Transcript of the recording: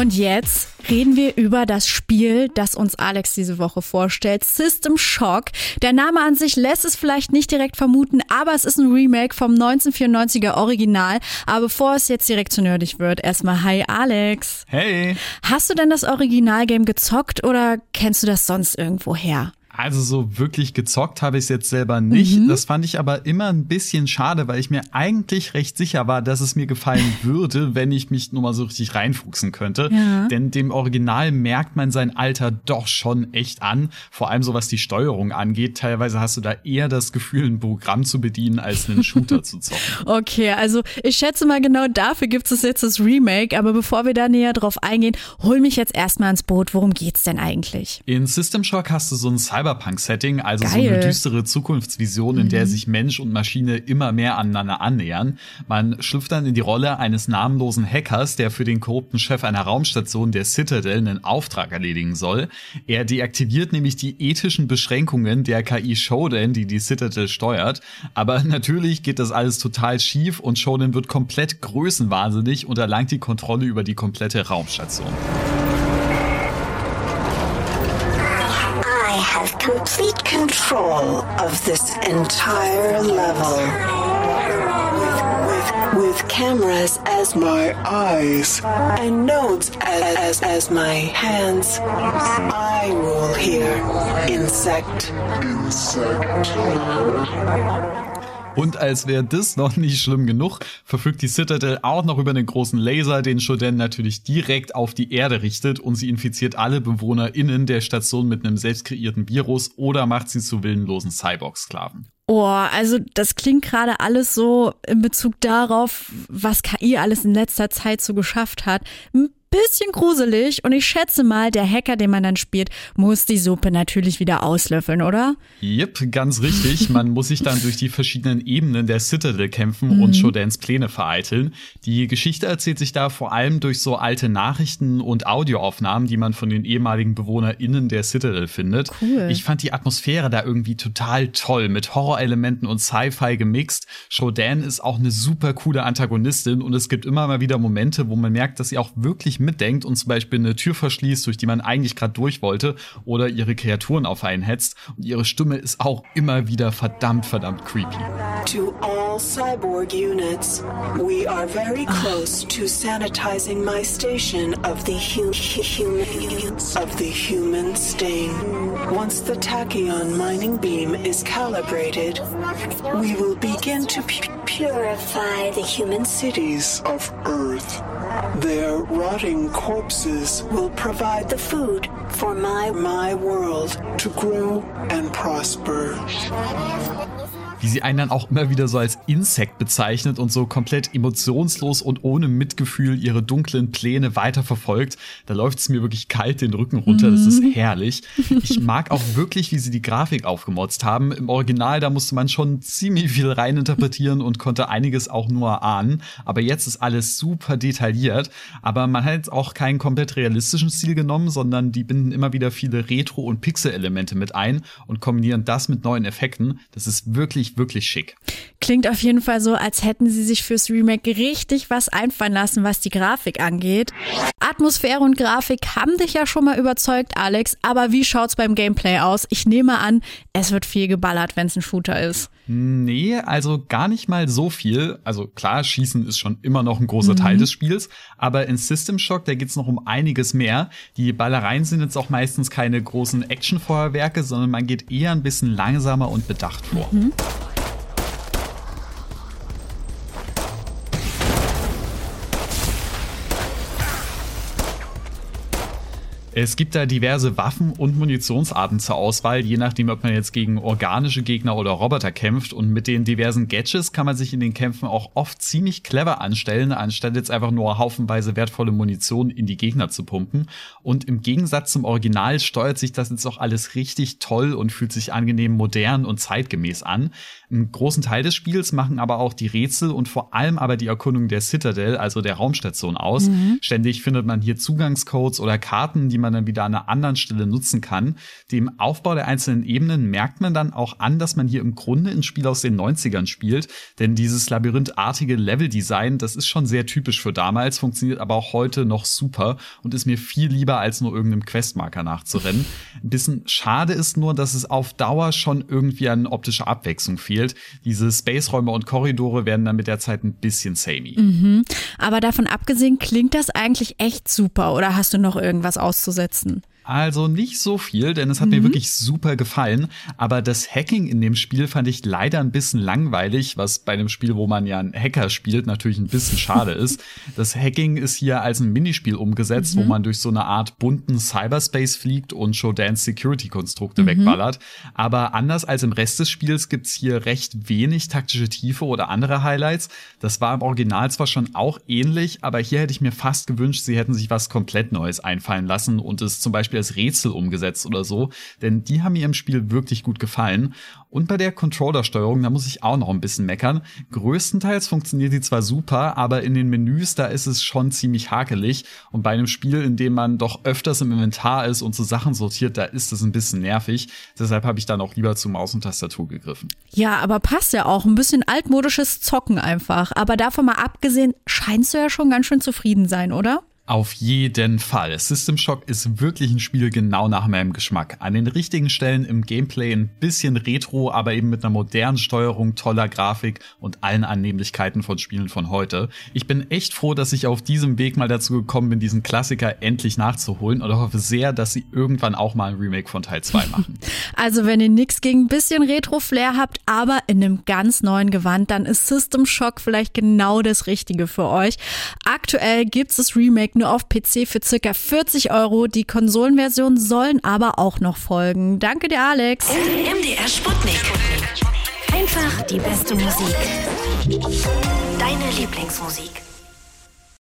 Und jetzt reden wir über das Spiel, das uns Alex diese Woche vorstellt. System Shock. Der Name an sich lässt es vielleicht nicht direkt vermuten, aber es ist ein Remake vom 1994er Original. Aber bevor es jetzt direkt zu nerdig wird, erstmal Hi Alex. Hey. Hast du denn das Originalgame gezockt oder kennst du das sonst irgendwo her? Also so wirklich gezockt habe ich es jetzt selber nicht. Mhm. Das fand ich aber immer ein bisschen schade, weil ich mir eigentlich recht sicher war, dass es mir gefallen würde, wenn ich mich nur mal so richtig reinfuchsen könnte. Ja. Denn dem Original merkt man sein Alter doch schon echt an. Vor allem so was die Steuerung angeht. Teilweise hast du da eher das Gefühl, ein Programm zu bedienen, als einen Shooter zu zocken. Okay, also ich schätze mal genau dafür gibt es jetzt das Remake. Aber bevor wir da näher drauf eingehen, hol mich jetzt erstmal ins Boot. Worum geht's denn eigentlich? In System Shock hast du so ein Cyber Cyberpunk-Setting, also Geil. so eine düstere Zukunftsvision, in der mhm. sich Mensch und Maschine immer mehr aneinander annähern. Man schlüpft dann in die Rolle eines namenlosen Hackers, der für den korrupten Chef einer Raumstation der Citadel einen Auftrag erledigen soll. Er deaktiviert nämlich die ethischen Beschränkungen der KI Shodan, die die Citadel steuert. Aber natürlich geht das alles total schief und Shodan wird komplett größenwahnsinnig und erlangt die Kontrolle über die komplette Raumstation. Have complete control of this entire level. With, cameras as my eyes and nodes as, as, as my hands, I rule here. Insect. Insect. Und als wäre das noch nicht schlimm genug, verfügt die Citadel auch noch über einen großen Laser, den Shodan natürlich direkt auf die Erde richtet und sie infiziert alle BewohnerInnen der Station mit einem selbst kreierten Virus oder macht sie zu willenlosen Cyborg-Sklaven. Oh, also das klingt gerade alles so in Bezug darauf, was KI alles in letzter Zeit so geschafft hat. Ein bisschen gruselig und ich schätze mal, der Hacker, den man dann spielt, muss die Suppe natürlich wieder auslöffeln, oder? Yep, ganz richtig. Man muss sich dann durch die verschiedenen Ebenen der Citadel kämpfen mhm. und Shodans Pläne vereiteln. Die Geschichte erzählt sich da vor allem durch so alte Nachrichten und Audioaufnahmen, die man von den ehemaligen BewohnerInnen der Citadel findet. Cool. Ich fand die Atmosphäre da irgendwie total toll, mit Horrorelementen und Sci-Fi gemixt. Shodan ist auch eine super coole Antagonistin und es gibt immer mal wieder Momente, wo man merkt, dass sie auch wirklich mitdenkt und zum Beispiel eine Tür verschließt, durch die man eigentlich gerade durch wollte, oder ihre Kreaturen auf einen hetzt. Und ihre Stimme ist auch immer wieder verdammt, verdammt creepy. To all cyborg units, we are very close to sanitizing my station of the, hu of the human stain. Once the tachyon mining beam is calibrated, we will begin to purify the human cities of Earth. Their rotting corpses will provide the food for my, my world to grow and prosper. Wie sie einen dann auch immer wieder so als Insekt bezeichnet und so komplett emotionslos und ohne Mitgefühl ihre dunklen Pläne weiterverfolgt. Da läuft es mir wirklich kalt den Rücken runter. Das ist mhm. herrlich. Ich mag auch wirklich, wie sie die Grafik aufgemotzt haben. Im Original, da musste man schon ziemlich viel reininterpretieren und konnte einiges auch nur ahnen. Aber jetzt ist alles super detailliert. Aber man hat jetzt auch keinen komplett realistischen Stil genommen, sondern die binden immer wieder viele Retro- und Pixel-Elemente mit ein und kombinieren das mit neuen Effekten. Das ist wirklich wirklich, wirklich schick. Klingt auf jeden Fall so, als hätten sie sich fürs Remake richtig was einfallen lassen, was die Grafik angeht. Atmosphäre und Grafik haben dich ja schon mal überzeugt, Alex, aber wie schaut's beim Gameplay aus? Ich nehme an, es wird viel geballert, wenn es ein Shooter ist. Nee, also gar nicht mal so viel. Also klar, Schießen ist schon immer noch ein großer mhm. Teil des Spiels, aber in System Shock, da geht's noch um einiges mehr. Die Ballereien sind jetzt auch meistens keine großen Actionfeuerwerke, sondern man geht eher ein bisschen langsamer und bedacht vor. Mhm. Es gibt da diverse Waffen und Munitionsarten zur Auswahl, je nachdem, ob man jetzt gegen organische Gegner oder Roboter kämpft. Und mit den diversen Gadgets kann man sich in den Kämpfen auch oft ziemlich clever anstellen, anstatt jetzt einfach nur haufenweise wertvolle Munition in die Gegner zu pumpen. Und im Gegensatz zum Original steuert sich das jetzt auch alles richtig toll und fühlt sich angenehm modern und zeitgemäß an. Einen großen Teil des Spiels machen aber auch die Rätsel und vor allem aber die Erkundung der Citadel, also der Raumstation aus. Mhm. Ständig findet man hier Zugangscodes oder Karten, die man dann wieder an einer anderen Stelle nutzen kann. Dem Aufbau der einzelnen Ebenen merkt man dann auch an, dass man hier im Grunde ein Spiel aus den 90ern spielt, denn dieses labyrinthartige Leveldesign, das ist schon sehr typisch für damals, funktioniert aber auch heute noch super und ist mir viel lieber als nur irgendeinem Questmarker nachzurennen. Ein bisschen schade ist nur, dass es auf Dauer schon irgendwie an optischer Abwechslung fehlt. Diese Space-Räume und Korridore werden dann mit der Zeit ein bisschen samey. Mhm. Aber davon abgesehen klingt das eigentlich echt super oder hast du noch irgendwas auszusetzen? Also nicht so viel, denn es hat mhm. mir wirklich super gefallen. Aber das Hacking in dem Spiel fand ich leider ein bisschen langweilig, was bei einem Spiel, wo man ja einen Hacker spielt, natürlich ein bisschen schade ist. Das Hacking ist hier als ein Minispiel umgesetzt, mhm. wo man durch so eine Art bunten Cyberspace fliegt und Shodan's Security-Konstrukte mhm. wegballert. Aber anders als im Rest des Spiels gibt's hier recht wenig taktische Tiefe oder andere Highlights. Das war im Original zwar schon auch ähnlich, aber hier hätte ich mir fast gewünscht, sie hätten sich was komplett Neues einfallen lassen und es zum Beispiel als Rätsel umgesetzt oder so, denn die haben mir im Spiel wirklich gut gefallen. Und bei der Controller-Steuerung, da muss ich auch noch ein bisschen meckern. Größtenteils funktioniert die zwar super, aber in den Menüs, da ist es schon ziemlich hakelig. Und bei einem Spiel, in dem man doch öfters im Inventar ist und so Sachen sortiert, da ist es ein bisschen nervig. Deshalb habe ich dann auch lieber zu Maus und Tastatur gegriffen. Ja, aber passt ja auch. Ein bisschen altmodisches Zocken einfach. Aber davon mal abgesehen, scheinst du ja schon ganz schön zufrieden sein, oder? Auf jeden Fall. System Shock ist wirklich ein Spiel genau nach meinem Geschmack. An den richtigen Stellen im Gameplay ein bisschen retro, aber eben mit einer modernen Steuerung, toller Grafik und allen Annehmlichkeiten von Spielen von heute. Ich bin echt froh, dass ich auf diesem Weg mal dazu gekommen bin, diesen Klassiker endlich nachzuholen und hoffe sehr, dass sie irgendwann auch mal ein Remake von Teil 2 machen. Also wenn ihr nichts gegen ein bisschen Retro-Flair habt, aber in einem ganz neuen Gewand, dann ist System Shock vielleicht genau das Richtige für euch. Aktuell gibt es das Remake nur auf PC für circa 40 Euro. Die Konsolenversion sollen aber auch noch folgen. Danke dir, Alex. MDR Sputnik. Einfach die beste Musik. Deine Lieblingsmusik.